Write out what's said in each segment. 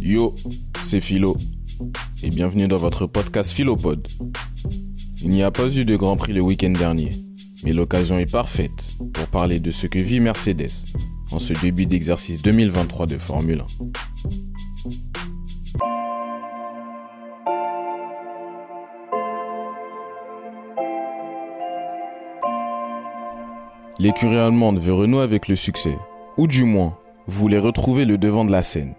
Yo, c'est Philo et bienvenue dans votre podcast Philopod. Il n'y a pas eu de Grand Prix le week-end dernier, mais l'occasion est parfaite pour parler de ce que vit Mercedes en ce début d'exercice 2023 de Formule 1. L'écurie allemande veut renouer avec le succès, ou du moins voulait retrouver le devant de la scène.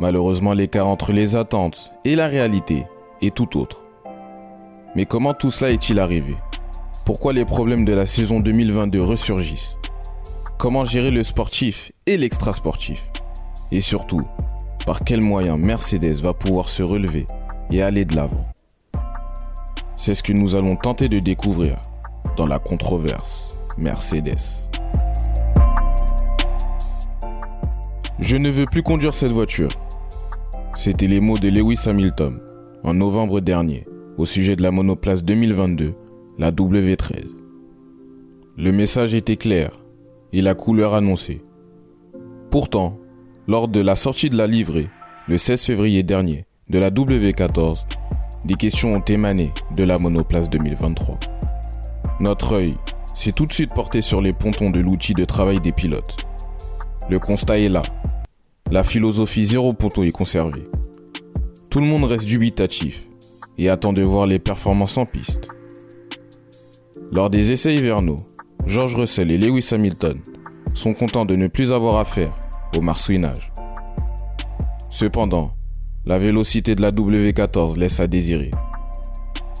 Malheureusement, l'écart entre les attentes et la réalité est tout autre. Mais comment tout cela est-il arrivé? Pourquoi les problèmes de la saison 2022 ressurgissent? Comment gérer le sportif et l'extra-sportif? Et surtout, par quels moyens Mercedes va pouvoir se relever et aller de l'avant? C'est ce que nous allons tenter de découvrir dans la controverse Mercedes. Je ne veux plus conduire cette voiture. C'étaient les mots de Lewis Hamilton en novembre dernier au sujet de la monoplace 2022, la W13. Le message était clair et la couleur annoncée. Pourtant, lors de la sortie de la livrée, le 16 février dernier, de la W14, des questions ont émané de la monoplace 2023. Notre œil s'est tout de suite porté sur les pontons de l'outil de travail des pilotes. Le constat est là. La philosophie zéro ponton est conservée. Tout le monde reste dubitatif et attend de voir les performances en piste. Lors des essais hivernaux, George Russell et Lewis Hamilton sont contents de ne plus avoir affaire au marsouinage. Cependant, la vélocité de la W14 laisse à désirer.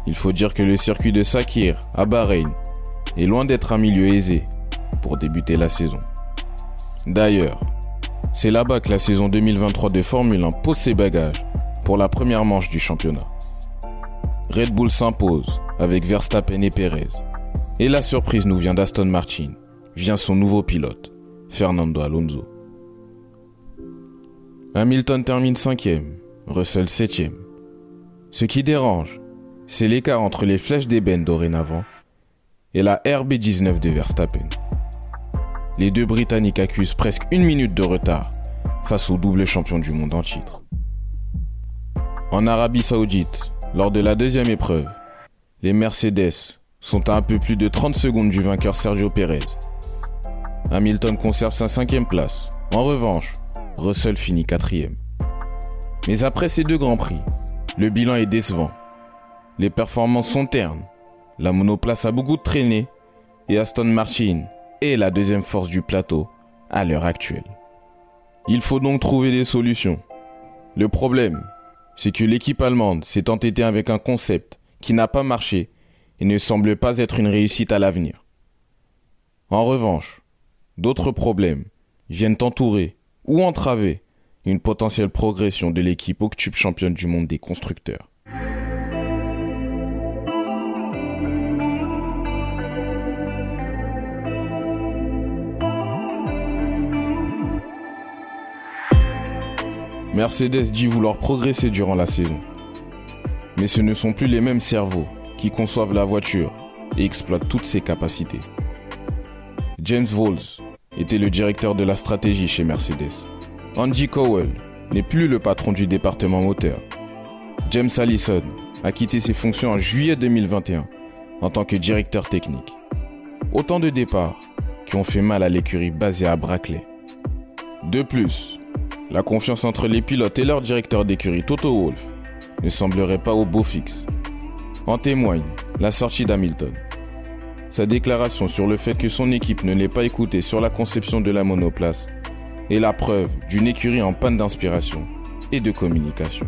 Il faut dire que le circuit de Sakir à Bahreïn est loin d'être un milieu aisé pour débuter la saison. D'ailleurs, c'est là-bas que la saison 2023 de Formule 1 pose ses bagages pour la première manche du championnat. Red Bull s'impose avec Verstappen et Perez. Et la surprise nous vient d'Aston Martin, vient son nouveau pilote, Fernando Alonso. Hamilton termine cinquième, Russell septième. Ce qui dérange, c'est l'écart entre les flèches d'ébène dorénavant et la RB19 de Verstappen. Les deux Britanniques accusent presque une minute de retard face au double champion du monde en titre. En Arabie Saoudite, lors de la deuxième épreuve, les Mercedes sont à un peu plus de 30 secondes du vainqueur Sergio Perez. Hamilton conserve sa cinquième place. En revanche, Russell finit quatrième. Mais après ces deux grands prix, le bilan est décevant. Les performances sont ternes. La monoplace a beaucoup traîné et Aston Martin est la deuxième force du plateau à l'heure actuelle. Il faut donc trouver des solutions. Le problème, c'est que l'équipe allemande s'est entêtée avec un concept qui n'a pas marché et ne semble pas être une réussite à l'avenir. En revanche, d'autres problèmes viennent entourer ou entraver une potentielle progression de l'équipe octuple championne du monde des constructeurs. Mercedes dit vouloir progresser durant la saison. Mais ce ne sont plus les mêmes cerveaux qui conçoivent la voiture et exploitent toutes ses capacités. James Vols était le directeur de la stratégie chez Mercedes. Andy Cowell n'est plus le patron du département moteur. James Allison a quitté ses fonctions en juillet 2021 en tant que directeur technique. Autant de départs qui ont fait mal à l'écurie basée à Brackley. De plus, la confiance entre les pilotes et leur directeur d'écurie Toto Wolff ne semblerait pas au beau fixe. En témoigne la sortie d'Hamilton. Sa déclaration sur le fait que son équipe ne l'ait pas écouté sur la conception de la monoplace est la preuve d'une écurie en panne d'inspiration et de communication.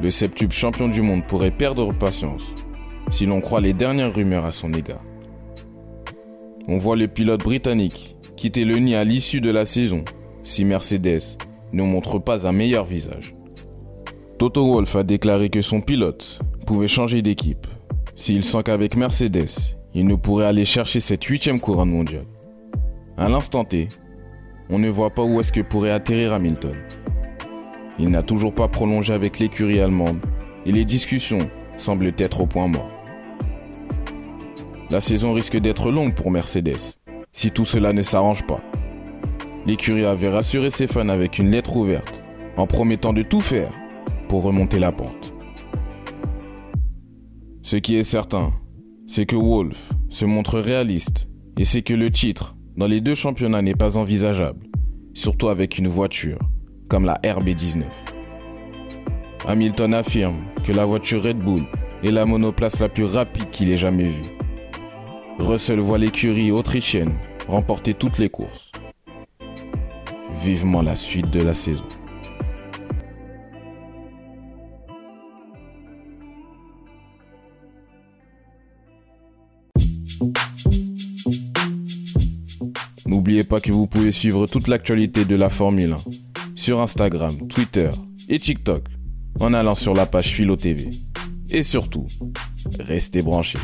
Le septuple champion du monde pourrait perdre patience si l'on croit les dernières rumeurs à son égard. On voit le pilote britannique quitter le nid à l'issue de la saison si Mercedes ne montre pas un meilleur visage. Toto Wolff a déclaré que son pilote pouvait changer d'équipe s'il sent qu'avec Mercedes, il ne pourrait aller chercher cette huitième couronne mondiale. À l'instant T, on ne voit pas où est-ce que pourrait atterrir Hamilton. Il n'a toujours pas prolongé avec l'écurie allemande et les discussions semble être au point mort. La saison risque d'être longue pour Mercedes, si tout cela ne s'arrange pas. L'écurie avait rassuré ses fans avec une lettre ouverte, en promettant de tout faire pour remonter la pente. Ce qui est certain, c'est que Wolf se montre réaliste et c'est que le titre dans les deux championnats n'est pas envisageable, surtout avec une voiture comme la RB19. Hamilton affirme que la voiture Red Bull est la monoplace la plus rapide qu'il ait jamais vue. Russell voit l'écurie autrichienne remporter toutes les courses. Vivement la suite de la saison. N'oubliez pas que vous pouvez suivre toute l'actualité de la Formule 1 sur Instagram, Twitter et TikTok en allant sur la page Philo TV. Et surtout, restez branchés.